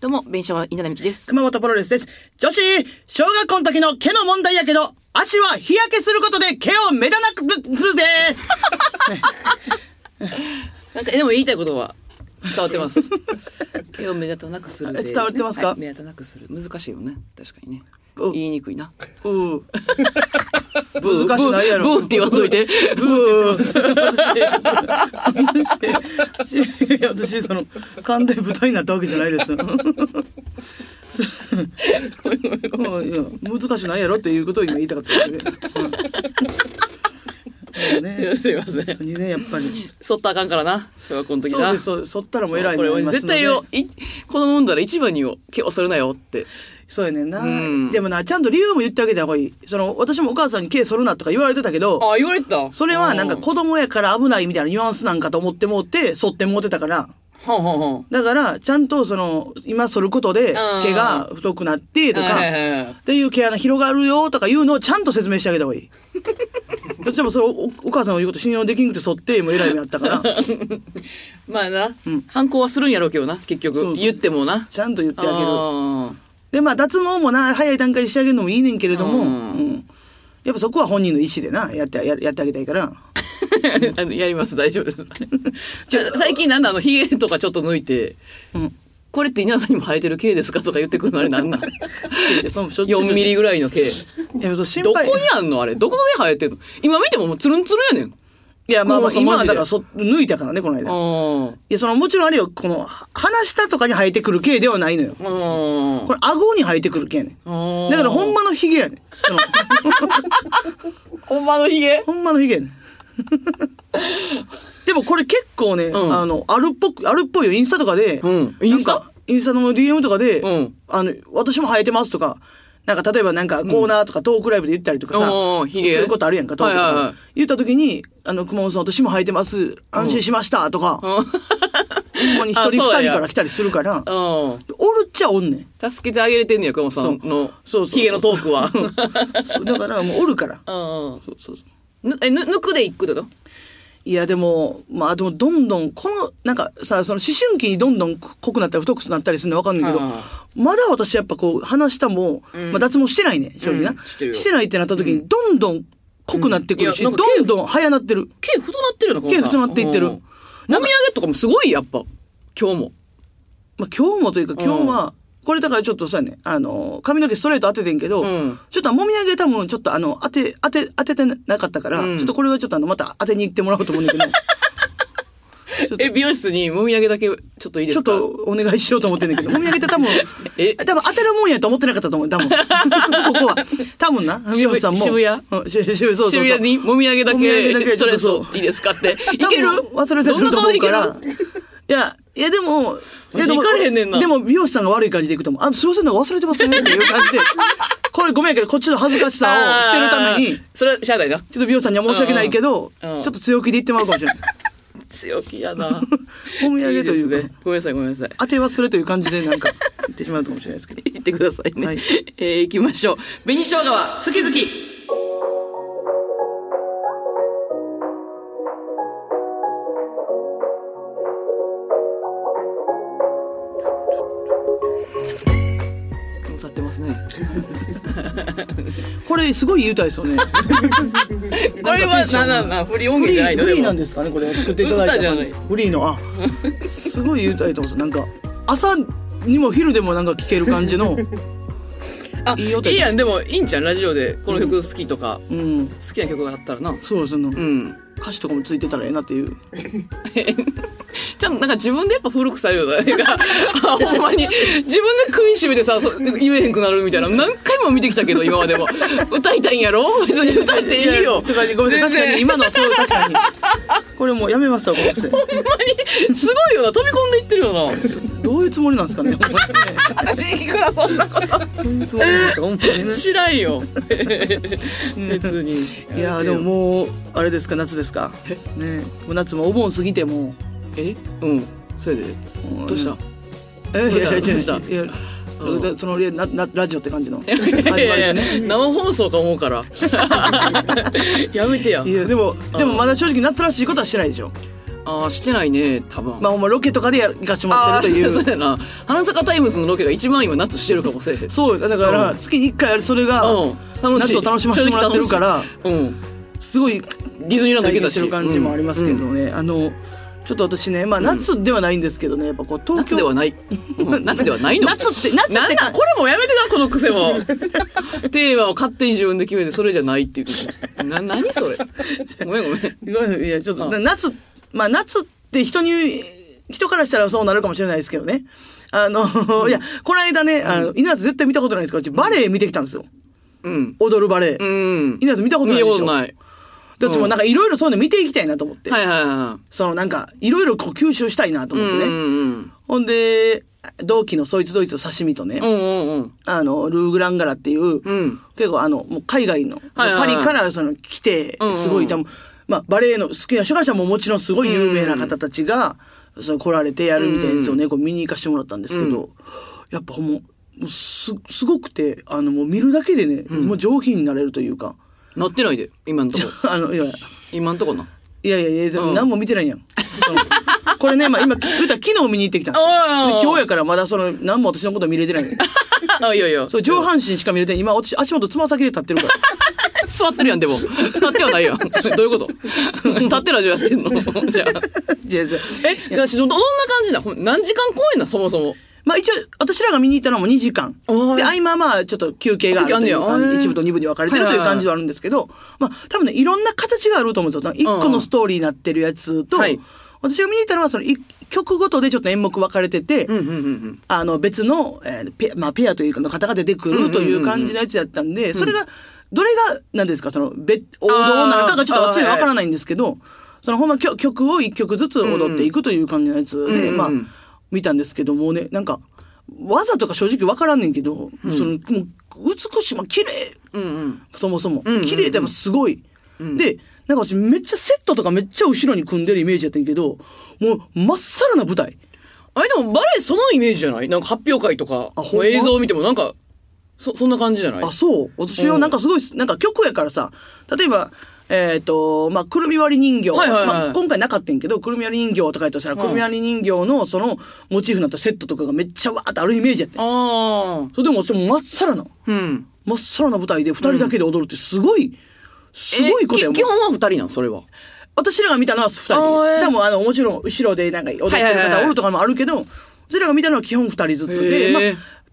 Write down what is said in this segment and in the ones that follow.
どうも、弁償は稲田美希です。熊本プロレスです。女子、小学校の時の毛の問題やけど、足は日焼けすることで毛を目立たなくするぜ なんか、でも言いたいことは？伝わってます。毛を目立たなくするで。伝わってますか？はい目立たなくする。難しいよね。確かにね。お言いにくいな。うー 難しないやろブーって言わんといて。ブー。いや私、その、勘で豚になったわけじゃないです。難しないやろっていうことを今言いたかったで。うんね、すいません本。当にね、やっぱり。そったらあかんからな。小学校の時な。そうです、そうです。そったらもう偉いこ絶対よ、い子供産んだら一番にを剃るなよって。そうやねんな、うんでもな、ちゃんと理由も言ってあげた方がいい。その、私もお母さんに毛剃るなとか言われてたけど、あ、言われてた？それはなんかうん子供やから危ないみたいなニュアンスなんかと思ってもって、剃ってもってたから。だから、ちゃんとその、今剃ることで毛が太くなってとか、っていう毛穴広がるよとかいうのをちゃんと説明してあげた方がいい。どっちでもそれおお母さんの言うこと信用できんくて剃っても偉い目あったから、まあな、うん反抗はするんやろうけどな、結局。そうそう言ってもな。ちゃんと言ってあげる。あで、まあ脱毛もな、早い段階でしてあげるのもいいねんけれども、ううんん。やっぱそこは本人の意思でな、やって、ややってあげたいから。ーあのやります、大丈夫です。じゃあ最近なんだ、あの、髭とかちょっと抜いて、うん。これって稲田さんにも生えてる毛ですかとか言ってくるのあれなんなん？でそのしょっちゅう ?4 ミリぐらいの毛。どこ配。にあんのあれ？どこで生えてんの？今見てももうツルンツルンやねん。いや、まあまあ、今はだからそ、抜いたからね、この間。いあや、その、もちろんあれよ、この、は鼻下とかに生えてくる毛ではないのよ。これ、顎に生えてくる毛やねだから、ほんまのヒゲやねほんまの髭ほんまのヒゲやねん。でもこれ結構ね、うんあの、あるっぽく、あるっぽいよ、インスタとかで。うんインスタ？なんかインスタの DM とかで、うんあの、私も生えてますとか、なんか例えばなんかコーナーとかトークライブで言ったりとかさ、おーヒゲそういうことあるやんか、トークとかはいはいはい言った時に、あの、熊本さん私も生えてます、安心しましたとか、ほんまに一人二あそうや人から来たりするから、うん。おるっちゃおんねん。助けてあげれてんねや、熊本さんのそうそうそう髭のトークは。そうだからもうおるから。うん。そうそうそう。ぬえ、ぬ、抜くでいくってこと？いや、でも、まあ、でも、どんどん、この、なんかさ、その思春期にどんどん濃くなったり太くなったりするのわかんないけどあ、まだ私やっぱこう、鼻下も、うん。まあ、脱毛してないね、正直な。うんしてしてないってなった時に、どんどん濃くなってくるし、うん。どんどん早なってる。毛太なってるよな、毛太なっていってる。うん。もみあげとかもすごい、やっぱ。今日も。まあ、今日もというか、今日は、これだからちょっとさね、あの、髪の毛ストレート当ててんけど、うんちょっともみあげ多分ちょっとあの、当て、当て、当ててなかったから、うんちょっとこれはちょっとあの、また当てに行ってもらおうと思うんだけど、え、美容室にもみあげだけちょっといいでちょっすかとお願いしようと思ってんだけど、もみあげって多分、え？多分当てるもんやと思ってなかったと思う、多分。ここは。多分な、美容師さんも。渋谷？うん、し渋谷、そう。渋谷にもみあげだけけストレーちょっとトいいですかって。いける？忘れてると思うから。いや、いやでも、いやでもかれへんねんなでも美容師さんが悪い感じでいくと思う。あ、すいません、なんか忘れてますね、っていう感じで。これごめんやけど、こっちの恥ずかしさを 捨てるために、ちょそれはしゃあないな。っと美容師さんには申し訳ないけど、ちうんうんょっと強気で言ってもらうかもしれない。強気やな。もみあげというかですね。ごめんなさい、ごめんなさい。当て忘れという感じでなんか言ってしまうかもしれないですけど。言ってくださいね。はいえー、行きましょう。紅生姜は好き好き。これすごい言うたいですよね。これは、な、な、な、フリー音源じゃないの？フリーなんでですかねこれ。作っていただいたい。フリーの、あ、すごい言うたいと思うんです。なんか、朝にも昼でもなんか聴ける感じの、いいよいいやん、でも、いいんちゃん、ラジオで、この曲好きとか、うん、好きな曲があったらな。そうですね、うん。歌詞とかもついてたらええなっていう。ちゃんとなんか自分でやっぱ古くされるよね。ほんまに、自分で首絞めてさ、そ言えへんくなるみたいな。何回も見てきたけど、今までも。歌いたいんやろ？別に歌っていいよ。とかごめんなさい、確かに今のはそう、確かに。これもうやめますわ、この癖。ほんまに、すごいよな。飛び込んでいってるよな。どういうつもりなんですかね、私聞くな、そんなこと。どういうつもりなんですか、ほんまにね。知らんよ。別に。いやーでももう、あれですか、夏ですか？ねもう夏もお盆過ぎても、え？うん。それで。どうした？え？いやいや、違うどうした？いやうんそのななラジオって感じの。いやいやいや始まりでね生放送か思うから。やめてやい。やでもでもまだ正直夏らしいことはしてないでしょ。ああ、してないね、多分。まあほんまロケとかでや行かしてもってるという。ーそうやな。花坂タイムズのロケが一番今夏してるかもしれへん。そう、だから、うん月に1回それが。夏を楽しませてもらってるから。すごいディズニーランド行けたし。る感じもありますけどね。あの、ちょっと私ね、まあ夏ではないんですけどね、やっぱこう東京。夏ではない。うん 夏ではないの夏って夏ってこれもやめてな、この癖も。テーマを勝手に自分で決めて、それじゃないっていう。な、何それ？ごめんごめん。いいや、ちょっと、うん夏、まあ夏って人に、人からしたらそうなるかもしれないですけどね。あの、いや、この間ね、あの、稲津絶対見たことないんですから、うちバレエ見てきたんですよ。うん。踊るバレエ。うん。稲津見たことないでしょ。見たことない。で私もなんかいろいろそういうの見ていきたいなと思って。はいはいはそのなんか、いろいろこう吸収したいなとい。うん思ってね。うんほんで、同期のそいつドイツの刺身とね、うん。うんうんうん。あの、ルーグランガラっていう、うん。結構あの、もう海外の、はいはいはいパリからその来てうんうん、すごい多分、まあバレエの好きな主会者ももちろんすごい有名な方たちが、その来られてやるみたいなやつをね、こう見に行かしてもらったんですけど、やっぱもう、もうす、すごくて、あの、もう見るだけでね、もう上品になれるというか、なってないで、今んとこ。あの、いやいや、今んとこな。いやいやいや、うん何も見てないやん。これね、まあ今、言うたら昨日見に行ってきた 今日やからまだその、何も私のこと見れてない。あ、いやいや。そう、上半身しか見れてない。今、私、足元つま先で立ってるから。座ってるやん、でも。立ってはないやん。どういうこと？立ってラジオやってんの？じゃあ。じゃあじゃあえ、私ど、どんな感じな何時間公演な、そもそも。まあ一応、私らが見に行ったのも2時間。で、合間はまあ、ちょっと休憩があるという感じ、一部と二部に分かれてるという感じはあるんですけど、まあ、多分ね、いろんな形があると思うんですよ。一個のストーリーになってるやつと、はい私が見に行ったのは、その、一曲ごとでちょっと演目分かれてて、うんうんうんうん。あの、別の、えーペ、まあ、ペアというかの方が出てくるという感じのやつやったんで、それが、どれが、何ですか、その、別、王道なのかがちょっと私には分からないんですけど、その、ほんま曲曲を一曲ずつ踊っていくという感じのやつで、うんうんまあ、見たんですけどもね、なんか、技とか正直分からんねんけど、その、もう、美しい、まあ、綺麗、うんうん。そもそも。うんうんうん綺麗でもすごい。んで、なんか私めっちゃセットとかめっちゃ後ろに組んでるイメージやったんやけど、もう、まっさらな舞台。あれでもバレエそのイメージじゃない？なんか発表会とかま？映像を見てもなんか、そ、そんな感じじゃない？あ、そう。私はなんかすごい、なんか曲やからさ、例えば、えっ、と、まあ、くるみ割り人形。はいはいはいまあ、今回なかったんやけど、くるみ割り人形とか言ったらしたら、うんくるみ割り人形のそのモチーフになったセットとかがめっちゃわーってあるイメージやってん。ああ。それでも、そのまっさらな、うん。まっさらな舞台で二人だけで踊るってすごい、すごいことやもん基本は二人なん？それは。私らが見たのは二人あーえーで。でも、あの、もちろん、後ろでなんか踊ってるはいはいはいはい方おるとかもあるけど、私らが見たのは基本二人ずつで、まあ、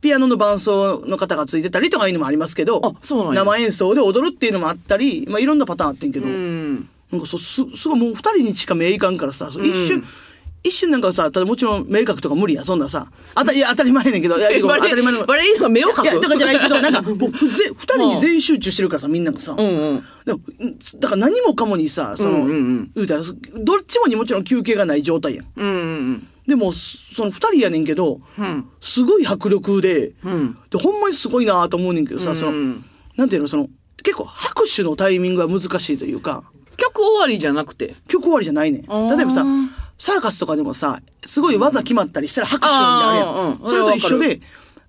ピアノの伴奏の方がついてたりとかいうのもありますけど生演奏で踊るっていうのもあったり、まあ、いろんなパターンあってんけど、うん。なんかそす、すごいもう二人にしか目いかんからさ、一瞬、一瞬なんかさ、ただもちろん目描くとか無理や、そんなさ。あた、いや、当たり前やねんけど、いや、当たり前の。バレリーナが目を描くいや、とかじゃないけど、なんか、もう、ぜ二人に全集中してるからさ、みんながさ。うんうん。だから何もかもにさ、その、うんうんうん言うたら、どっちもにもちろん休憩がない状態やん。うんうんでも、その二人やねんけど、うん。すごい迫力で、うん。で、ほんまにすごいなと思うねんけどさ、その、うんなんていうの、その、結構拍手のタイミングが難しいというか、曲終わりじゃなくて？曲終わりじゃないね例えばさ、サーカスとかでもさ、すごい技決まったりしたら拍手みたいなのあるやん。うんそれと一緒で、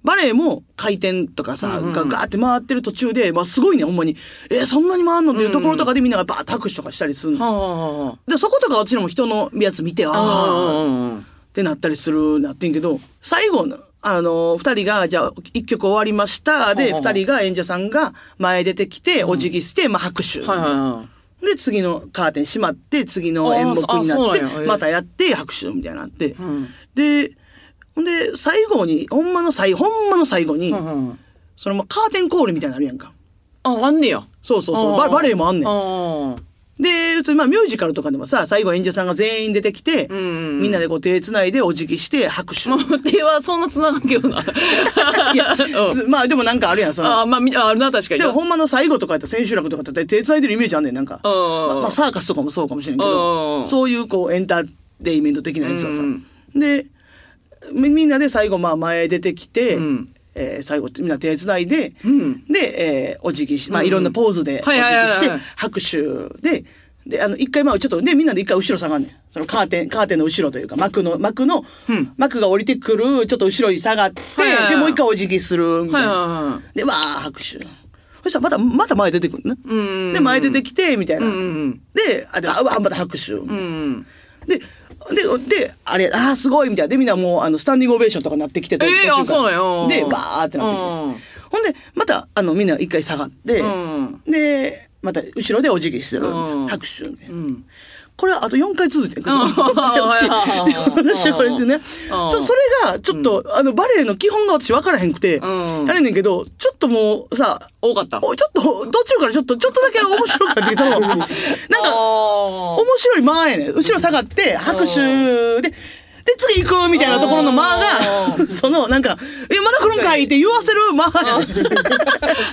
バレエも回転とかさ、がガーって回ってる途中で、まあすごいね、ほんまに。えーそんなに回んのっていうところとかでみんながバーッと拍手とかしたりするの。はあはで、そことか私らも人のやつ見て、ああってなったりするなってんけど、最後の、あの、二人が、じゃあ、一曲終わりました。で、二人が、演者さんが前出てきて、お辞儀して、まあ拍手。で、次のカーテン閉まって、次の演目になってまたやって、拍手みたいになって。んで、ほんで、最後に、ほんまの最後、ほんまの最後に、そのまあカーテンコールみたいなのあるやんか。あ、あんねや。そうそうそう。バレエもあんねん。あで、まあミュージカルとかでもさ、最後演者さんが全員出てきて、んうんうんみんなでこう手繋いでお辞儀して拍手。あ。もう手はそんな繋がんけどな。いや、まあでもなんかあるやん、その。あまあ、みあるな、確かに。でもほんまの最後とかやったら千秋楽とかやったら手繋いでるイメージあんねん、なんか。うんまあまあサーカスとかもそうかもしれんけうど、んそういうこうエンターテインメント的なやつはさうん。で、みみんなで最後まあ前出てきてうん、えー最後みんな手繋いでうん、で、えーお辞儀し、まあいろんなポーズでお辞儀して、拍手で、で、あの、一回まあちょっとね、みんなで一回後ろ下がんねん。そのカーテン、カーテンの後ろというか、幕の、幕のうん、幕が降りてくる、ちょっと後ろに下がってで、もう一回お辞儀する、みたいな。はで、わー、拍手。そしたらまた、また前出てくるね。うんで、前出てきて、みたいな。で、あ、で、あ、また拍手。で、で、で、あれ、ああ、すごいみたいな。で、みんなもう、あの、スタンディングオベーションとかなってきてて。ええ途中からあそうなんやうんで、バーってなってきて。うんほんで、また、あの、みんな一回下がって、うんで、また、後ろでお辞儀してる。うん拍手。これはあと4回続いてるんですよ。うん 私、私これでね。ちょ、それが、ちょっと、あの、バレエの基本が私分からへんくて、うんやれんねんけど、ちょっともうさ、多かった。おちょっと、途中からちょっと、ちょっとだけ面白かったけど、なんか、あ面白い間やねん。後ろ下がって、拍手で、で、次行くみたいなところの間が、その、なんか、え、まだ来るんかい？って言わせる間やねん。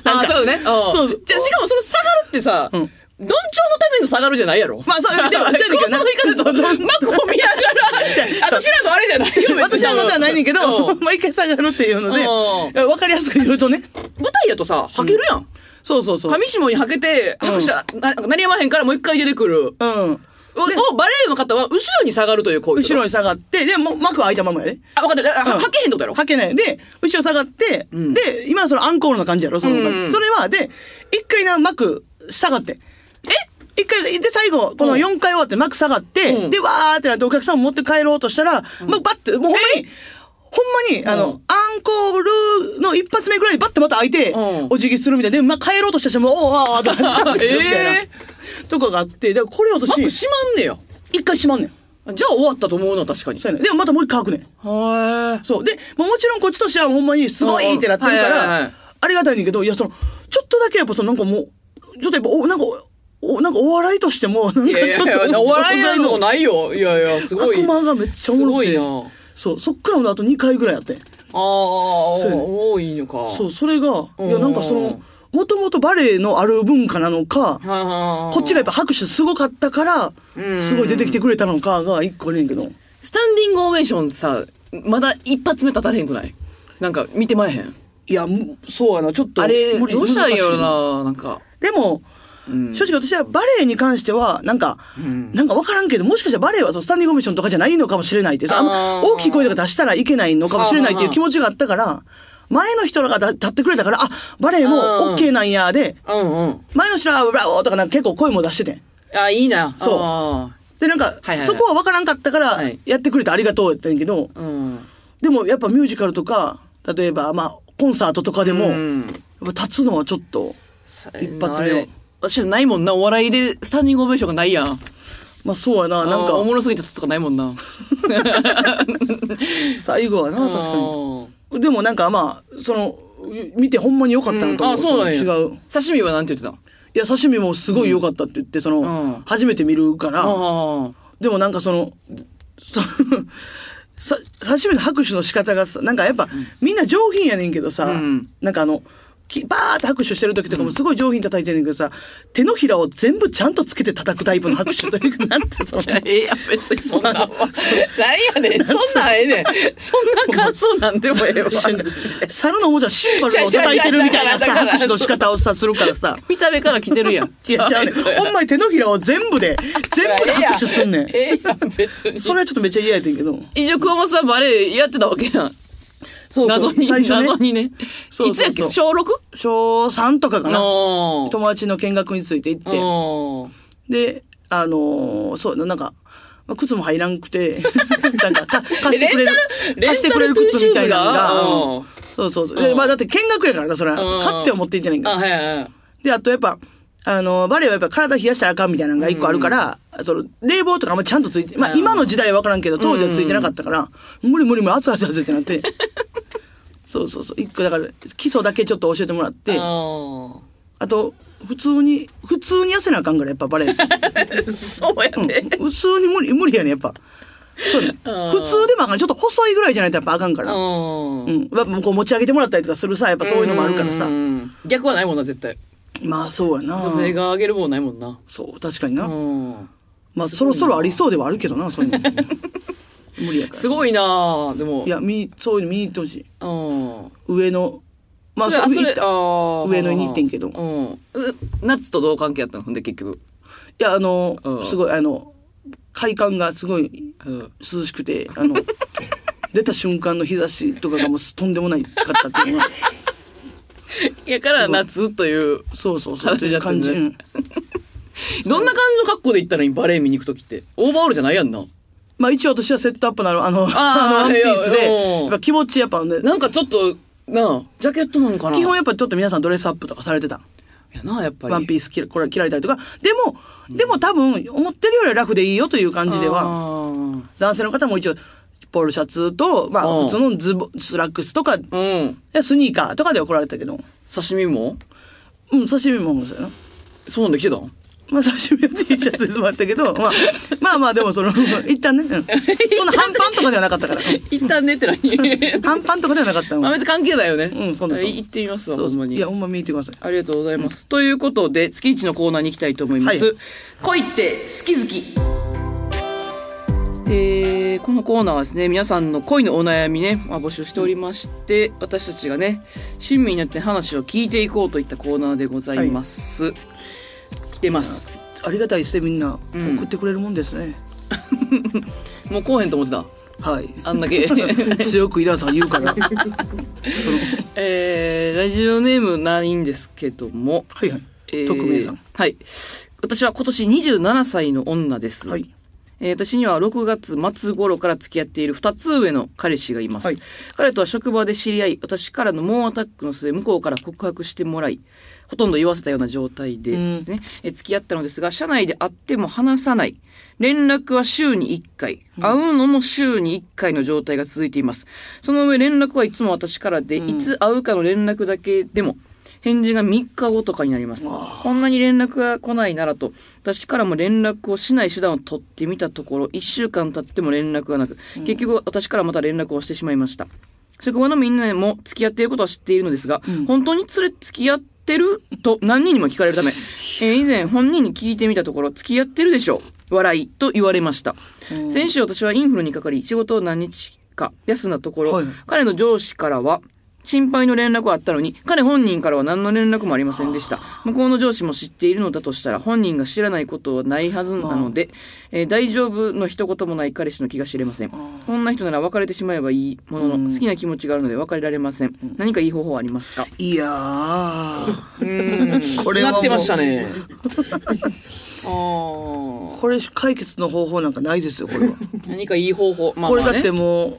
ああ、そうね。そううんじゃあしかもその下がるってさ、んどんちょうのための下がるじゃないやろ。まあそうでもそうやねんけどなこの言い方と、幕を見ながら、私らのあれじゃないよ、私のことはないねんけど、うん毎回下がるっていうので、わかりやすく言うとね。舞台やとさ、履けるやん。そうそうそう。上下に履けて、拍手、ななりやまへんからもう一回出てくる。うん。バレエの方は後ろに下がるという行為。後ろに下がって、で、もう幕は開いたままやで。あ、分かった。あうん履けへんとやろ。はけない。で、後ろ下がって、んで、今はそのアンコールの感じやろ、その、うんそれは、で、一回な、幕下がって。え一回、で、最後、この4回終わって幕下がって、うんで、わーってなってお客さんも持って帰ろうとしたら、もうバッて、もうほんまに、ほんまに、あの、うんアンコールの一発目ぐらいにバッてまた開いて、うんお辞儀するみたいで、まあ、帰ろうとした人も、おーあーあーってなってみたいなえ。とかがあって、で、これ私、幕閉まんねや。一回閉まんねん。じゃあ終わったと思うの、確かに。そうやねん。でもまたもう一回開くねん。へーそう。で、もちろんこっちとしてはほんまにすごいってなってるから、ありがたいねんけど、いや、その、ちょっとだけやっぱそのなんかもう、ちょっとやっぱ、お、なんか、お、なんかお笑いとしても、なんいかちょっと、お笑いなのもないよ。いやいや、すごい。悪魔がめっちゃおもろくて。すごいな。そう、そっからのあと2回ぐらいやってん。ああ、そう多いのか。そう、それが、うんいや、なんかその、もともとバレエのある文化なのか、はこっちがやっぱ拍手すごかったからうん、すごい出てきてくれたのかが一個ねんけど。スタンディングオベーションさ、まだ一発目立たれへんくない？なんか見てまえへん？いや、むそうやな、ちょっと。あれ、どうしたらいいやろな、なんか。でも、うん。正直私はバレエに関しては、なんか、ん。なんかわからんけど、もしかしたらバレエはそうスタンディングオベーションとかじゃないのかもしれない。って、あんま大きい声とか出したらいけないのかもしれないっていう気持ちがあったから、前の人らがだ立ってくれたから、あ、バレエもうん。OK なんやで、うんうん。前の人らはブラボーとかなんか結構声も出してて。あ、いいな。そう。あで、なんかはいはいはい、そこはわからんかったからはい、やってくれてありがとうって言ったんやけど、ーうん。でもやっぱミュージカルとか、例えば、まあ、コンサートとかでも、立つのはちょっと、一発目をあれ私はないもんな。お笑いでスタンディングオベーションがないやん。まあそうやな、なんかお、もろすぎて立つとかないもんな。最後はな、確かに。に。でもなんかまあ、その、見てほんまに良かったなと思う。あ、そうなんや。違う。刺身はなんて言ってた？いや、刺身もすごい良かったって言って、その、うん初めて見るから、あでもなんかその、そ さ刺身の拍手の仕方がさ、なんかやっぱ、みんな上品やねんけどさ、うんなんかあの、きバーって拍手してる時とかもすごい上品に叩いてんねんけどさ、手のひらを全部ちゃんとつけて叩くタイプの拍手というか、なんてその、あ。ええやん、別にそんな。なんやねん、そんなんええねん。そんな感想なんでもええわ。猿のおもちゃシンバルを叩いてるみたいなさ、拍手の仕方をさ、するからさ、見た目から来てるやん。いや、じゃあね、ほんまに手のひらを全部で、全部で拍手すんねん。ええやん、別に。それはちょっとめっちゃ嫌やってんけど。一応、熊本さんバレエやってたわけやん。そう謎に、最初ね謎にね。そうそうそういつやっけ？小 6? 小3とかかな。の友達の見学について行って。で、あのーそうだ、なんか、まあ靴も入らんくて、なんか、か貸してくれるレンタル、貸してくれる靴みたいなのが、レンタルトゥーシューズが？うんそうそうそう。で、うんまあだって見学やからな、それはうん。買っては持っていってないけあ、ど。はいはいはい。で、あとやっぱ、あの、バレエはやっぱ体冷やしたらあかんみたいなのが一個あるから、その、冷房とかあんまちゃんとついて、まあうん今の時代はわからんけど、当時はついてなかったから、無理無理無理、熱い熱い熱いってなって。そうそうそう。一個だから、基礎だけちょっと教えてもらって、ああと、普通に、普通に痩せなあかんから、やっぱバレエって。ー そうやうんね。普通に無理、無理やね、やっぱ。そうね。うん普通でもあかん。ちょっと細いぐらいじゃないとやっぱあかんから。う。うんん。やっぱこう持ち上げてもらったりとかするさ、やっぱそういうのもあるからさう。ん逆はないもんな、絶対。まあそうやな。女性があげるもんないもんな。そう、確かにな。うん。まあそろそろありそうではあるけどな、そういうの。無理やから。すごいなでも。いや、見、そういうの見に行ってほしい。うん。上の、まあ、それ、あ、それ、上野に行ってんけどうん。う夏とどう関係あったのほんで、結局。や、あのう、んすごい、あの、快感がすごいうん。涼しくて、あの、出た瞬間の日差しとかがもうとんでもないかったっていうのが、やから夏という、そうそうそう、話だったんだね感じ。う んどんな感じの格好で行ったのにバレエ見に行くときって。オーバーオールじゃないやんな。まあ一応私はセットアップなの、あの、あ のワンピースで、いやっぱ気持ちやっぱね、なんかちょっと、なあ、ジャケットなんかな？基本やっぱちょっと皆さんドレスアップとかされてた。いやな、やっぱり。ワンピース着らこれ着られたりとか。でも、でも多分、思ってるよりはラフでいいよという感じでは、は。男性の方も一応、ポールシャツと、まうんあ普通のズボスラックスとか、うん。スニーカーとかでは来られたけど、刺身も？うん、刺身もそうやな。そうなんで来てたんまあ、刺身は T シャツでもあったけど、まあ、まあまあ、でもその、一旦ね、うん、そんな半パンとかではなかったから。一旦ねって何 半パンとかではなかったの。まあ別に関係ないよね。うんそうなんですよ行ってみますわ、ほんまに。いや、ほんま見てください。ありがとうございます。ということで、月一のコーナーに行きたいと思います。はい恋って好き好き。えー、このコーナーはですね、皆さんの恋のお悩みね、まあ、募集しておりまして、私たちがね、親身になって話を聞いていこうといったコーナーでございます。来てます。ありがたいですね、みんな。うん送ってくれるもんですね。もう来おへんと思ってた。はい。あんだけ。強く井田さんが言うから。その、えー、ラジオネームないんですけども、はいはい。えー匿名さん。はい。私は今年27歳の女です。はい。えー私には6月末頃から付き合っている2つ上の彼氏がいます。はい彼とは職場で知り合い、私からの猛アタックの末、向こうから告白してもらい、ほとんど言わせたような状態で、うんねえー付き合ったのですが、社内で会っても話さない。連絡は週に1回。会うのも週に1回の状態が続いています。その上連絡はいつも私からで、いつ会うかの連絡だけでも、返事が3日後とかになります。こんなに連絡が来ないならと、私からも連絡をしない手段を取ってみたところ、1週間経っても連絡がなく、結局私からまた連絡をしてしまいました。職場のみんなも付き合っていることは知っているのですが、本当に連れ付き合ってる？と何人にも聞かれるため、えー以前本人に聞いてみたところ、付き合ってるでしょ。う笑い。と言われました。先週私はインフルにかかり、仕事を何日か休んだところ、はい。彼の上司からは、心配の連絡はあったのに、彼本人からは何の連絡もありませんでした。向こうの上司も知っているのだとしたら、本人が知らないことはないはずなので、えー大丈夫の一言もない彼氏の気が知れません。こんな人なら別れてしまえばいいものの、好きな気持ちがあるので別れられません。何かいい方法はありますか？いやー。うんこれはもうなってましたね。あーこれ解決の方法なんかないですよ、これは。何かいい方法。まあまあねこれだってもう、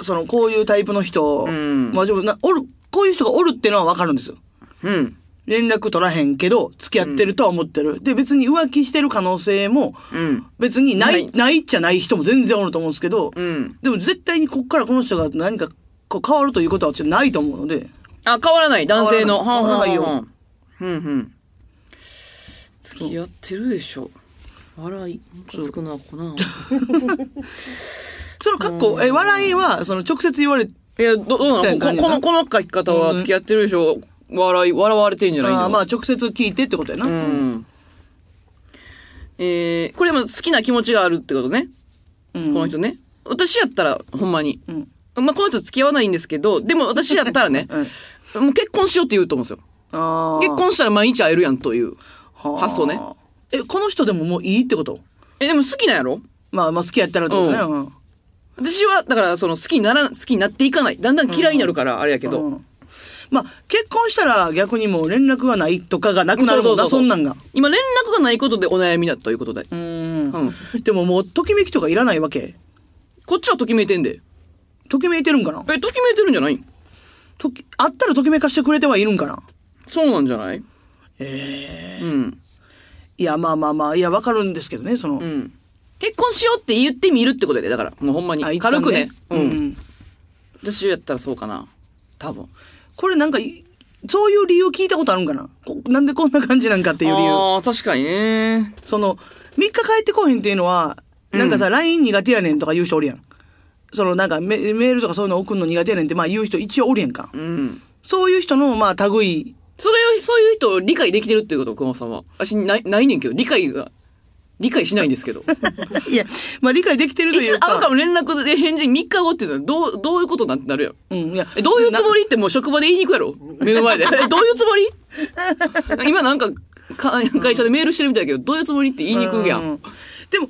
その、こういうタイプの人、んまあ、でもなおる、こういう人がおるってのはわかるんですよ。うん。連絡取らへんけど、付き合ってるとは思ってる。で、別に浮気してる可能性も、うん。別にない、ないないっちゃない人も全然おると思うんですけど、うん。でも絶対にこっからこの人が何かこう変わるということは私ないと思うので、あ、変わらない、男性の。変わらないようんうん。付き合ってるでしょ。笑い。つくな、こな。その格好、え、笑いは、その直接言われ、いや、ど、どうなの？この、この書き方は付き合ってるでしょ。笑い、笑われてんじゃないの？あーまあ直接聞いてってことやな。うん。えー、これも好きな気持ちがあるってことね。うんこの人ね。私やったら、ほんまに。うん。まあ、この人付き合わないんですけど、でも私やったらね、うん。もう結婚しようって言うと思うんですよ。結婚したら毎日会えるやんという。はあ発想ね。え、この人でももういいってこと？え、でも好きなんやろ？まあまあ好きやったらってことね。ううん私は、だから、その好きになら、好きになっていかない。だんだん嫌いになるから、あれやけど。うんまあ結婚したら逆にもう連絡がないとかがなくなるもんな、そんなんが。今、連絡がないことでお悩みだということで。うんうん。でももうときめきとかいらないわけ？こっちはときめいてんで。ときめいてるんかな？え、ときめいてるんじゃない？とき、あったらときめかしてくれてはいるんかな？そうなんじゃない？ええうん。いや、まあまあまあ、いや、わかるんですけどね、その。うん。結婚しようって言ってみるってことで、だから、もうほんまにあ。一旦軽くね。う。うんん。私やったらそうかな。多分。これなんかい、そういう理由聞いたことあるんかな？こなんでこんな感じなんかっていう理由。ああ、確かにね。その、3日帰ってこへんっていうのは、なんかさ、LINE 苦手やねんとか言う人おるやん。そのなんかメメールとかそういうの送るの苦手やねんってまあ言う人一応おるやんか。うん。そういう人のまあ類、それを、そういう人を理解できてるっていうこと、熊本さんは。私、ない、ないねんけど、理解が、理解しないんですけど。いや、まあ理解できてるといいうか。つ会うかも連絡で返事3日後っていうのは、どう、どういうことなんてなるやん。うん、いやえ、どういうつもりってもう職場で言いに行くやろ目の前で。え、どういうつもり？今なんか、か会社でメールしてるみたいだけど、どういうつもりって言いに行くや。うんでも、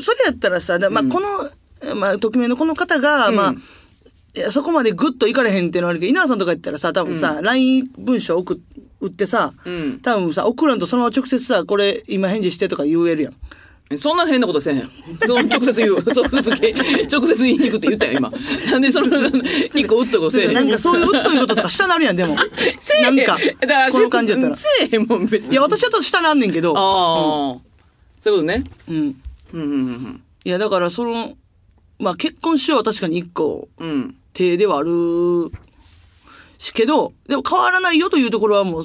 それやったらさ、だまあ、この、まあ、匿名のこの方が、まあ、いやそこまでグッといかれへんっていうのはあるけど、稲田さんとか言ったらさ、多分さ、LINE 文章送打ってさ、うん。多分さ、送らんとそのまま直接さ、これ今返事してとか言えるやん。そんな変なことせえへん。その直接言う。直接け、直接言いに行くって言ったよ、今。なんでその、一個打っとこせえへん。なんかそういううっといこととか下なるやん、でも。せえへん。なんかだらこの感じやったらせえへんもん、別に。いや、私はちょっと下なんねんけど。ああ、そういうことね。うん。うん、うん、いや、だからその、まあ結婚しようは確かに一個、うん。うん。手ではあるし、けど、でも変わらないよというところはもう、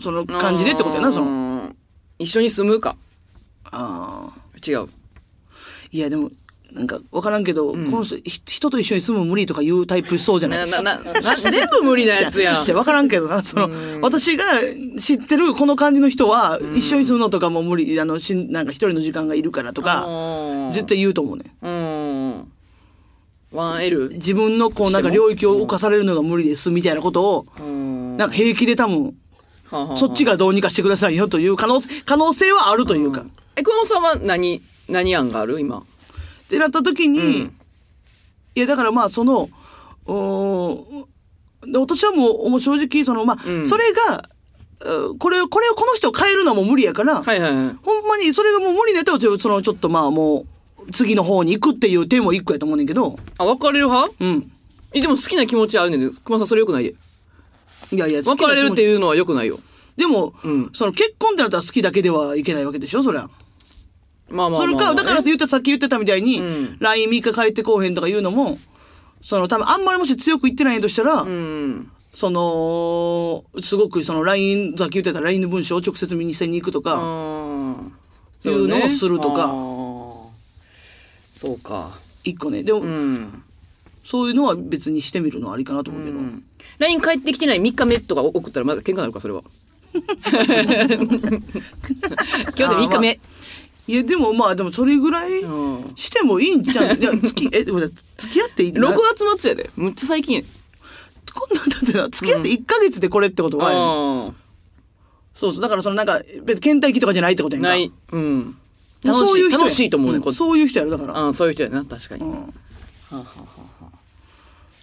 その感じでってことやな、その。の。一緒に住むか。ああ。違う。いや、でも、なんか、わからんけど、この人、ひ人と一緒に住む無理とかいうタイプそうじゃない？な、な、な、な、全部無理なやつやん じ。ゃわからんけどな、その、私が知ってるこの感じの人は、一緒に住むのとかも無理、あの、しん、なんか一人の時間がいるからとか、絶対言うと思うね。うん。1L? 自分のこう、なんか領域を侵されるのが無理です、みたいなことを、うん。なんか平気で多分、そっちがどうにかしてくださいよという可能、可能性はあるというか。え、熊本さんは何、何案がある？今。ってなった時に、うんいや、だからまあ、その、おーで私はもう、正直、その、まあ、うんそれが、うこれを、これを、この人を変えるのはもう無理やから、はいはいはい。ほんまに、それがもう無理だったら、その、ちょっとまあ、もう、次の方に行くっていう手も一個やと思うねんけど、あ、別れる派？うん。え、でも好きな気持ちはあるねんで、熊本さんそれ良くないで。いやいや、好き別な気持ちれるっていうのは良くないよ。でも、うんその結婚ってなったら好きだけではいけないわけでしょ、そりゃ。まあまあまあ、それか、だから言った、さっき言ってたみたいに、うん LINE3 日帰ってこうへんとか言うのも、その、多分あんまりもし強く言ってないとしたら、うん。その、すごくその LINE、さっき言ってた LINE の文章を直接見にせに行くとか、うん。いうのをするとかあーそうか。一個ね。でも、うん。そういうのは別にしてみるのはありかなと思うけど。LINE 帰ってきてない3日目とか送ったらまだ喧嘩になるか、それは。今日で3日目。いや、でもまあ、でもそれぐらいうんしてもいいんじゃん。いや、付き、え、でも付き合っていい？6な月末やで。むっちゃ最近やで。こんなんだってな、付き合って1ヶ月でこれってことは、あそうそう。だからそのなんか、別に倦怠期とかじゃないってことあ。やんか。ない。うん。楽しい。そういう人や楽しいと思うね、こっち。んそういう人やろ、だから。ああ、そういう人やな、確かに。うん。はあは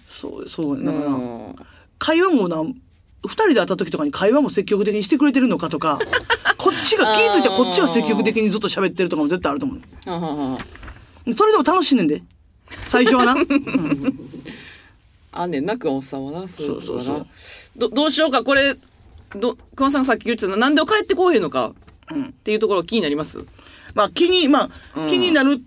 そう、そうだから、うん会話もな、二人で会った時とかに会話も積極的にしてくれてるのかとか、こっちが、気づいたらこっちが積極的にずっと喋ってるとかも絶対あると思う。それでも楽しいねんで。最初はな。あんねんな、熊本さんはな、そう。そうそうどどうしようか、これ、ど、熊本さんがさっき言ってたなんで帰ってこうへんのか、っていうところ気になります？まあ気に、まあ、うん気になる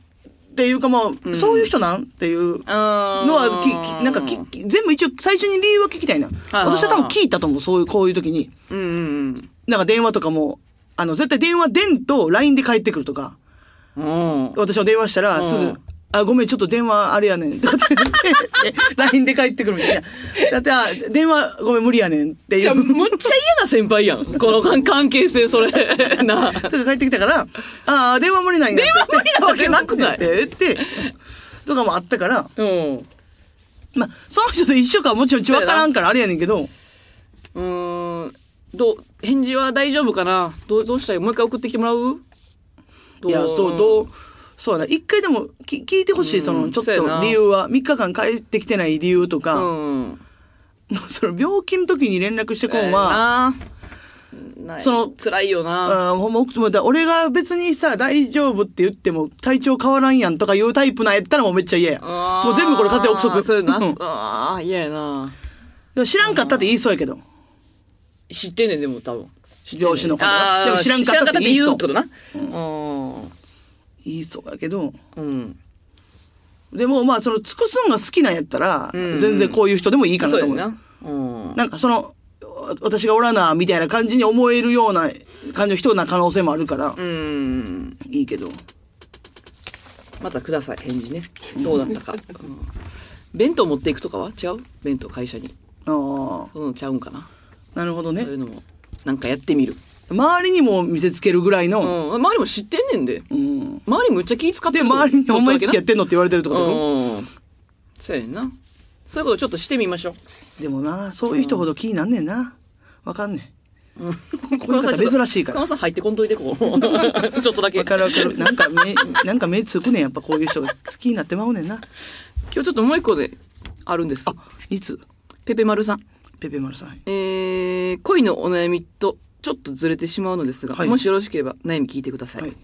っていうかもう、そういう人なんっていうあのは、き、きなんかき、き全部一応最初に理由は聞きたいな。はい私は多分聞いたと思う、そういう、こういう時に。うんうんなんか電話とかも、あの、絶対電話出んと LINE で帰ってくるとか。うん。うん。私は電話したら、すぐうん、あ、ごめん、ちょっと電話あれやねん。とかって LINE で帰ってくるみたいな。だって、あ、電話ごめん、無理やねんって。じゃあ、むっちゃ嫌な先輩やん。この関 関係性、それ。なあ。ちょっと帰ってきたから、ああ、電話無理なんや。電話無理なわけなくない？って言って、とかもあったから、うん。まあ、その人と一緒かはもちろんちわからんからあれやねんけど、うーん。どう、返事は大丈夫かな？どう、どうしたい？もう一回送ってきてもらう？どいや、そう、どう、そうだ、一回でもき聞いてほしい、その、ちょっそうやなと理由は、3日間帰ってきてない理由とか、うん。その病気の時に連絡してこんは、なその辛いよな。あーほんま、奥だ俺が別にさ、大丈夫って言っても体調変わらんやんとかいうタイプなんやったらもうめっちゃ嫌や。もう全部これ勝手に憶測。そうやな。うんああ、嫌やな。でも知らんかったって言いそうやけど。知ってんねん、でも多分。上司の方でも知らんかったって言いそう知らんかったって言うってことな。言いそうやけど。うん。うん。でもまあその尽くすんが好きなんやったら、うん全然こういう人でもいいかなと思う。な。うん。なんかその、わ私がおらな、みたいな感じに思えるような感じの人な可能性もあるから、うん。いいけど。またください、返事ね。どうだったか。うん弁当持っていくとかは違う？弁当会社に。ああ、そういうのちゃうんかな。なるほどねそうい。うのも、なんかやってみる。周りにも見せつけるぐらいの、うん。周りも知ってんねんで。うん。周りむっちゃ気使ってで、ると周りにお前付き合っちてんのって言われてるってこと。そうやな。そういうことちょっとしてみましょう。でもな、そういう人ほど気になんねんな。わかんねん。この方珍しいから熊野。さん入ってこんといて、こう。ちょっとだけ。わかるわかる。なんか目、なんか目つくねん、やっぱこういう人が好きになってまうねんな。今日ちょっともう一個であるんですあ。、いつ？ペペマルさん。ペペ丸さん。えー、恋のお悩みとちょっとずれてしまうのですが、はいもしよろしければ悩み聞いてください。はい。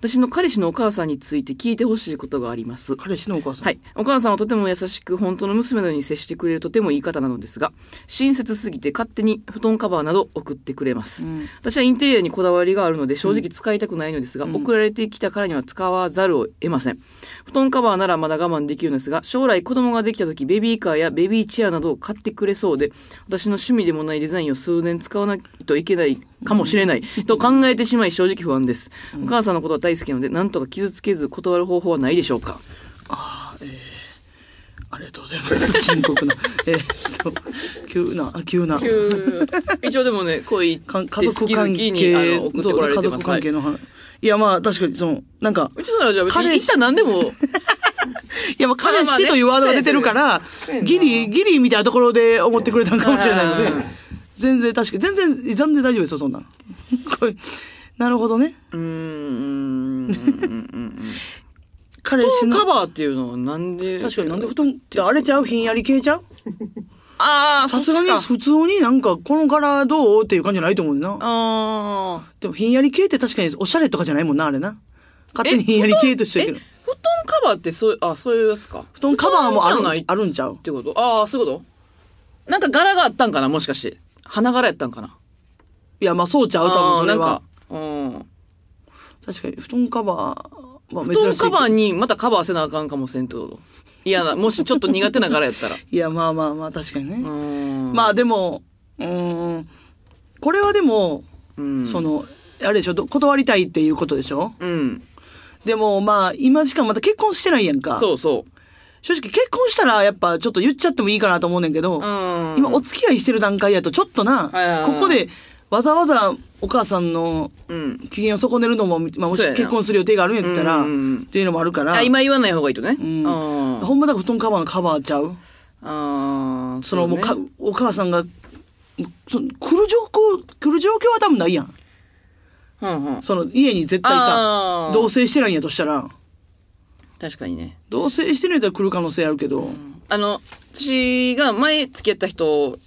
私の彼氏のお母さんについて聞いてほしいことがあります。彼氏のお母さん？はい。お母さんはとても優しく、本当の娘のように接してくれるとてもいい方なのですが、親切すぎて勝手に布団カバーなど送ってくれます。うん私はインテリアにこだわりがあるので正直使いたくないのですが、送られてきたからには使わざるを得ません。布団カバーならまだ我慢できるのですが、将来子供ができた時ベビーカーやベビーチェアなどを買ってくれそうで、私の趣味でもないデザインを数年使わないといけないかもしれないと考えてしまい正直不安です。お母さんのことは大好きなので、なんとか傷つけず断る方法はないでしょうかありがとうございます。深刻な。えーっと、急な、急な。一応でもね、恋家族関好きにあ係の送ってこられてます。家族関係の話。いや、まあ、確かに、その、なんか、うちのラジオは別に彼氏一旦何でも、いや、まあ、彼氏というワードが出てるからギリ、ギリみたいなところで思ってくれたのかもしれないのでうん、全然確かに、全然、全然大丈夫ですよ、そんなの。これなるほどね。うーん、うんうんうん彼氏のカ、バーっていうのはなんで？確かになんで布団ってあれちゃう？ひんやり系ちゃう？ああ、さすがに普通になんか、この柄どうっていう感じじゃないと思うな。ああ。でもひんやり系って確かにおしゃれとかじゃないもんな、あれな。勝手にひんやり系としてるけど。布団カバーってそう、あ、そういうやつか。布団カバーもあるあるんちゃうてこと？ああ、そういうこと？なんか柄があったんかなもしかして。花柄やったんかな？いや、まあそうちゃう、多分それはか。、うん。確かに、布団カバーは珍しい。布団カバーにまたカバーせなあかんかもせんってこと？嫌な、もしちょっと苦手な柄やったら。いや、まあまあまあ、確かにね。うーん。まあでも、うーん、これはでも、うん。その、あれでしょ、ど断りたいっていうことでしょ？うん。でもまあ、今しかまだ結婚してないやんか。そうそ正直結婚したらやっぱちょっと言っちゃってもいいかなと思うねんけど、う。うん。今お付き合いしてる段階やとちょっとな、はいはいはいここでわざわざお母さんのうん。機嫌を損ねるのも、まあ、もし結婚する予定があるんやったら、っていうのもあるから、あ、今言わない方がいいとね。うんあほんまだから布団カバーのカバーちゃう？あー。そのもうかねお母さんがその来る状況来る状況は多分ないやんうんうん。その家に絶対さ同棲してないんやとしたら確かにね。同棲してるんやったら来る可能性あるけど、あの、私が前付き合った人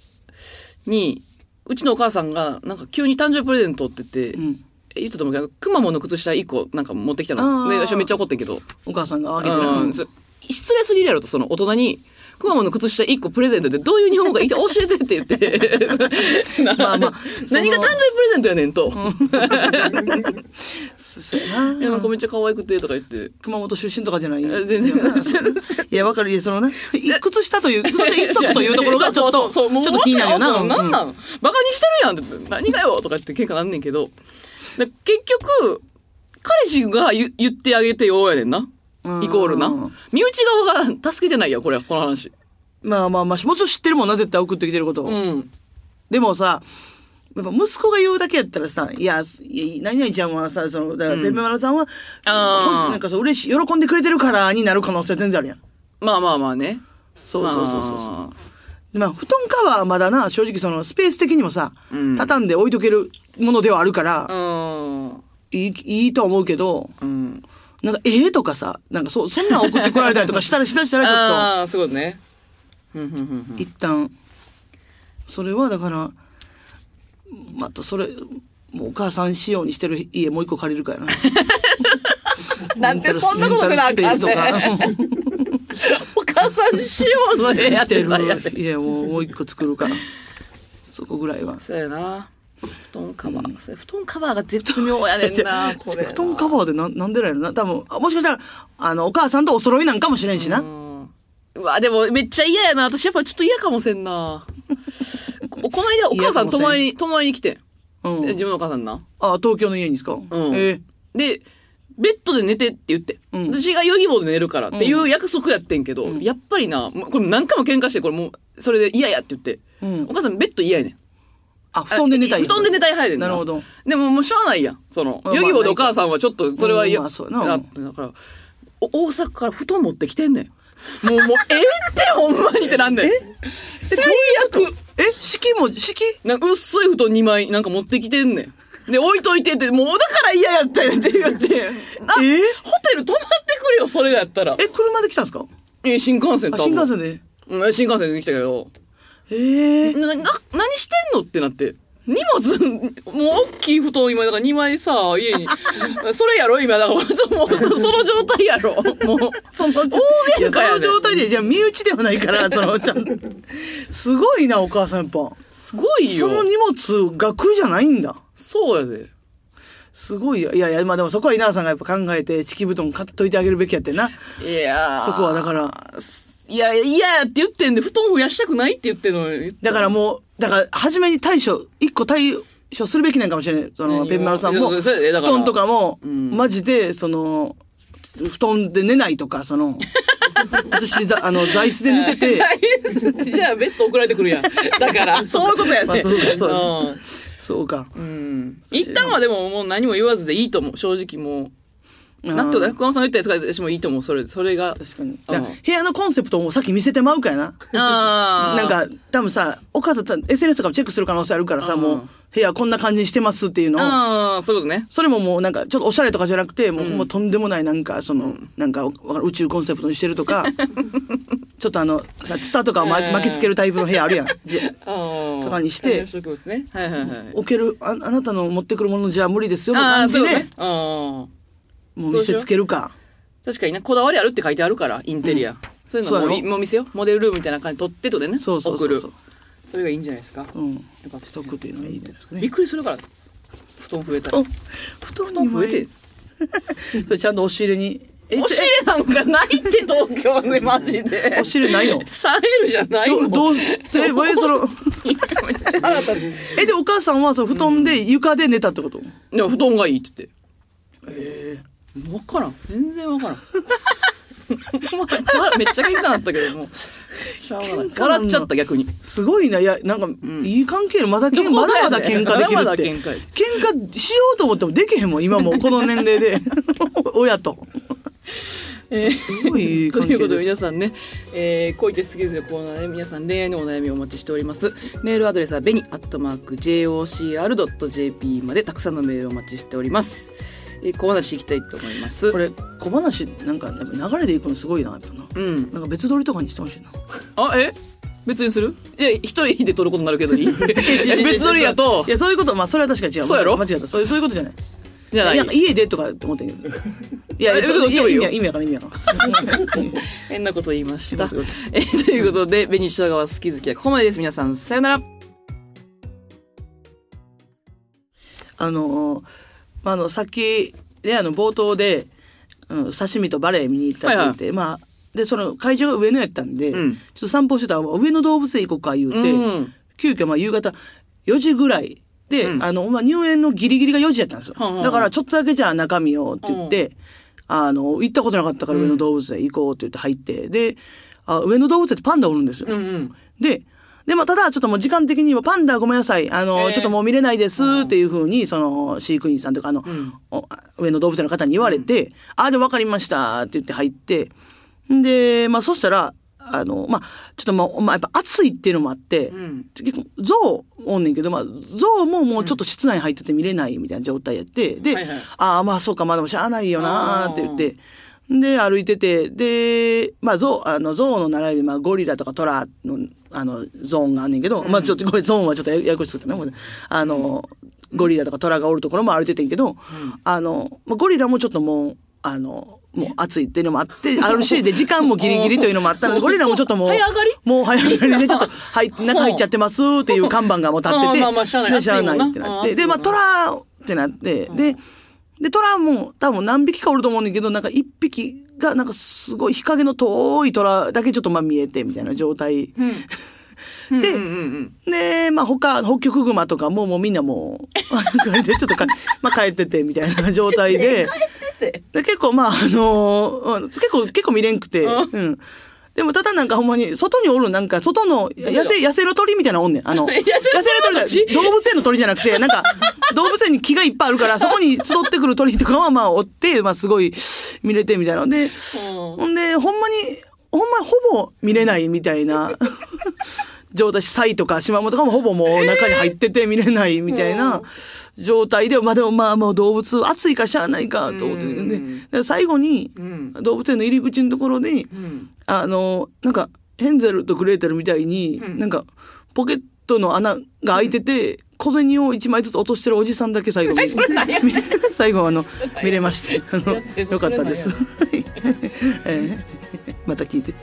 に、うちのお母さんが、なんか急に誕生日プレゼントって言って、うん、え言ったと思うけど、くまモンの靴下1個なんか持ってきたの。で、私めっちゃ怒ってんけど。お母さんがあげてる、失礼すぎるやろと、その大人に、くまモンの靴下1個プレゼントでどういう日本語がいいか教えてって言って。まあまあ 何が誕生日プレゼントやねんと。そうやないや、なんかめっちゃ可愛くてとか言って。熊本出身とかじゃない？え全然。いや、わかる。そのな、い靴下という、靴下一足というところがちょっと、ちょっと気になるよな。なんなうんん？バカにしてるやんって。何がよとか言って喧嘩なんねんけど。で結局、彼氏が言言ってあげてよやねんな。うんイコールな？身内側が助けてないや、これ、この話。まあまあまあ、もちろん知ってるもんな、絶対送ってきてることを。うん。でもさ、やっぱ息子が言うだけやったらさ、いや、いや何々ちゃんはさ、その、だから、ペンペマラさんは、あーなんかそう、嬉しい、喜んでくれてるからになる可能性全然あるやん。まあまあまあね。そうそうそうそうそう。まあ、布団カバーはまだな、正直その、スペース的にもさ、うん畳んで置いとけるものではあるから、あうん。いい、いいとは思うけど、うん。なんか、ええとかさ、なんかそう、そんなん送ってこられたりとかしたら、しだしたらちょっと、ああ、そうね。うんうんうんうん。一旦。それはだからまたそれもうお母さん仕様にしてる家もう一個借りるからな。なんでそんなことせなあかんねお母さん仕様の部屋ってしてる家をもう一個作るから。そこぐらいは。そうやな。布団カバー。それ布団カバーが絶妙やねんな。布団カバーでななんでなんやろな多分あもしかしたらあのお母さんとお揃いなんかもしれんしな、うんうわ、でもめっちゃ嫌やな。私やっぱちょっと嫌かもせんな。こ この間お母さん泊まりに、泊まりに来てん。うん自分のお母さんな。あ東京の家にですか、うんえで、ベッドで寝てって言って。うん私がヨギボーで寝るからっていう約束やってんけど、やっぱりな、これ何回も喧嘩して、これもう、それで嫌やって言って。うんお母さんベッド嫌やねん。あ布団で寝たい布団で寝たい派やねんなるほどでももうしゃあないやん。その、まあヨギボーでお母さんはちょっと、それは嫌、うんまあそうやなだから、お大阪から布団持ってきてんねん。もう、もう、え？えってほんまにってなんねん。最悪。え式も式？なんか薄い布団2枚なんか持ってきてんねん。で、置いといてって、もうだから嫌やったんやって言って。なえ？ホテル泊まってくれよ、それやったら。え車で来たんですか？え、新幹線あ多分新幹線で？うん新幹線で来たけど。ええな、な、何してんのってなって。荷物、もう大きい布団今、だから2枚さ、家に。それやろ？今、だから、もう、その状態やろ？もう。その、いやその状態で、じゃあ身内ではないから、その、ちゃんすごいな、お母さんやっぱ。すごいよ。その荷物が苦じゃないんだ。そうやで。すごいよ。いやいや、まあでもそこは稲田さんがやっぱ考えて、敷布団買っといてあげるべきやってんな。いやーそこはだから。いや、いやって言ってんで、布団増やしたくないって言ってんのに。だからもう、だから、初めに対処、一個対処するべきなんかもしれない。その、ペンマルさんも、布団とかも、んマジで、その、布団で寝ないとか、その、私、ざあの、座椅子で寝てて、じゃあ、ベッド送られてくるやん。だから、そういうことやね。まあそうかそううんそうか。うん。一旦はでももう何も言わずでいいと思う。正直もう。納得だ。うん熊本さんが言ったやつが私もいいと思う。それ、それが。確かに。部屋のコンセプトもさっき見せてまうかやな。ああ。なん、か、多分さ、お母さん、SNS とかもチェックする可能性あるからさ、うんもう、部屋こんな感じにしてますっていうのを、ああ、そういうことね。それももうなんか、ちょっとおしゃれとかじゃなくて、もうほんまとんでもないなんか、その、なんか、宇宙コンセプトにしてるとか、ちょっとあの、さ、ツタとかを巻きつけるタイプの部屋あるやん。とかにして植物ね。はいはいはい。置けるあ、あなたの持ってくるものじゃ無理ですよ感じで、そういうね。もう見せつけるか。確かにね、こだわりあるって書いてあるから、インテリア。そういうのもそうもう見せよう。モデルルームみたいな感じで撮ってとでね。そうそうそうそう送る。それがいいんじゃないですか。うん。よかったしとくっていうのがいいんじゃないですかびっね。くりするから。布団増えたら。お布布団団増えて。それちゃんと押し入れに。えお尻なんかないって 東京でマジで。押し入れないの？3L じゃないもん。どどう、え、え、その、めっちゃ腹立つえ、で、お母さんはその布団で床で寝たってこと、でも布団がいいって言って。ええわからん。全然わからん。めっちゃ、めっちゃ喧嘩なったけど、もう。しゃあがない。笑っちゃった、逆に。すごいな。いや、なんか、いい関係のまだけん、どこまだまだ喧嘩できるって。喧嘩しようと思ってもできへんもん、今もうこの年齢で。親と。えーすごいいい関係ということで皆。さんね、えー、恋って好きですよコーナーで皆さん恋愛のお悩みをお待ちしております。メールアドレスはベニアットマーク JOCR.jp までたくさんのメールをお待ちしております。えー、小話いきたいと思います。これ、小話、なんか、流れでいくのすごいな、やっぱな。うん。なんか別撮りとかにしてほしいな。あ、え？別にする？いや、一人で撮ることになるけどいい 別撮りやとい、や、そういうこと、まあ、それは確かに違う。そうやろ？間違えた。そういう、そういうことじゃない。じゃないなんか家でとかって思ってんけど。いや、いやえちょっとちもいいよ意味意味わからん、意味わからん。変なこと言いました。えーということで、紅し川好き好きはここまでです。皆さん、さよなら。あの、まあ、あの、さっき、で、あの、冒頭で、うん、刺身とバレエ見に行ったって言って、まあ、で、その会場が上野やったんで、うんちょっと散歩してたら、上野動物園行こうか言うて、うん急遽まあ夕方4時ぐらいで、うんあの、まあ入園のギリギリが4時やったんですよ。だからちょっとだけじゃあ中身をって言って、あの、行ったことなかったから上野動物園行こうって言って入って、で、あ上野動物園ってパンダおるんですよ。うんうん。で、で、まあ、ただ、ちょっともう時間的には、パンダごめんなさい。あの、えーちょっともう見れないですっていうふうに、その、飼育員さんとか、あの、ん。お上野動物園の方に言われて、あ、で、わかりましたって言って入って、で、まあ、そしたら、あの、まあ、ちょっともう、まあ、やっぱ暑いっていうのもあって、うん。結構、象おんねんけど、まあ、象ももうちょっと室内入ってて見れないみたいな状態やって、で、はいはい。ああ、まあそうか、まあでもしゃあないよなーって言って、で、歩いてて、で、まあ、象、あの、象の並び、まあ、ゴリラとかトラの、あの、ゾーンがあんねんけど、まあ、ちょっと、これゾーンはちょっとやややこしくてね、あの、ゴリラとかトラがおるところも歩いててんけど、あの、まあ、ゴリラもちょっともう、あの、もう暑いっていうのもあって、あるし、で、時間もギリギリというのもあったので、ゴリラもちょっともう、早上がり？もう早上がりで、ちょっと、はい、中入っちゃってますっていう看板がもう立ってて、あーまあまあしゃあない。でしゃあないってなって、で、まあ、トラってなって、で、で、トラも多分何匹かおると思うねんだけど、なんか一匹が、なんかすごい日陰の遠いトラだけちょっとまあ見えてみたいな状態。うん。でうんうんうん。で、まあ他、北極熊とかももうみんなもう、これでちょっとか、まあ帰っててみたいな状態で、で結構まああのうん結構、結構見れんくて、うんうん。でもただなんかほんまに、外におるなんか、外の野生、野生の鳥みたいなのおんねん。あの、野生の鳥 動物園の鳥じゃなくて、なんか、動物園に木がいっぱいあるから、そこに集ってくる鳥とかはまあ追って、まあすごい見れてみたいなので、ほんで、ほんまに、ほんまにほぼ見れないみたいな、状態、サイとかシマモとかもほぼもう中に入ってて見れないみたいな状態で、まあでもまあもう動物暑いからしゃあないかと思ってね。で最後にうん。動物園の入り口のところに、うん。あの、なんか、ヘンゼルとグレーテルみたいに、うんなんか、ポケットの穴が開いてて、小銭を1枚ずつ落としてるおじさんだけ最後。最後あの見れまして。あのよかったです。えーまた聞いて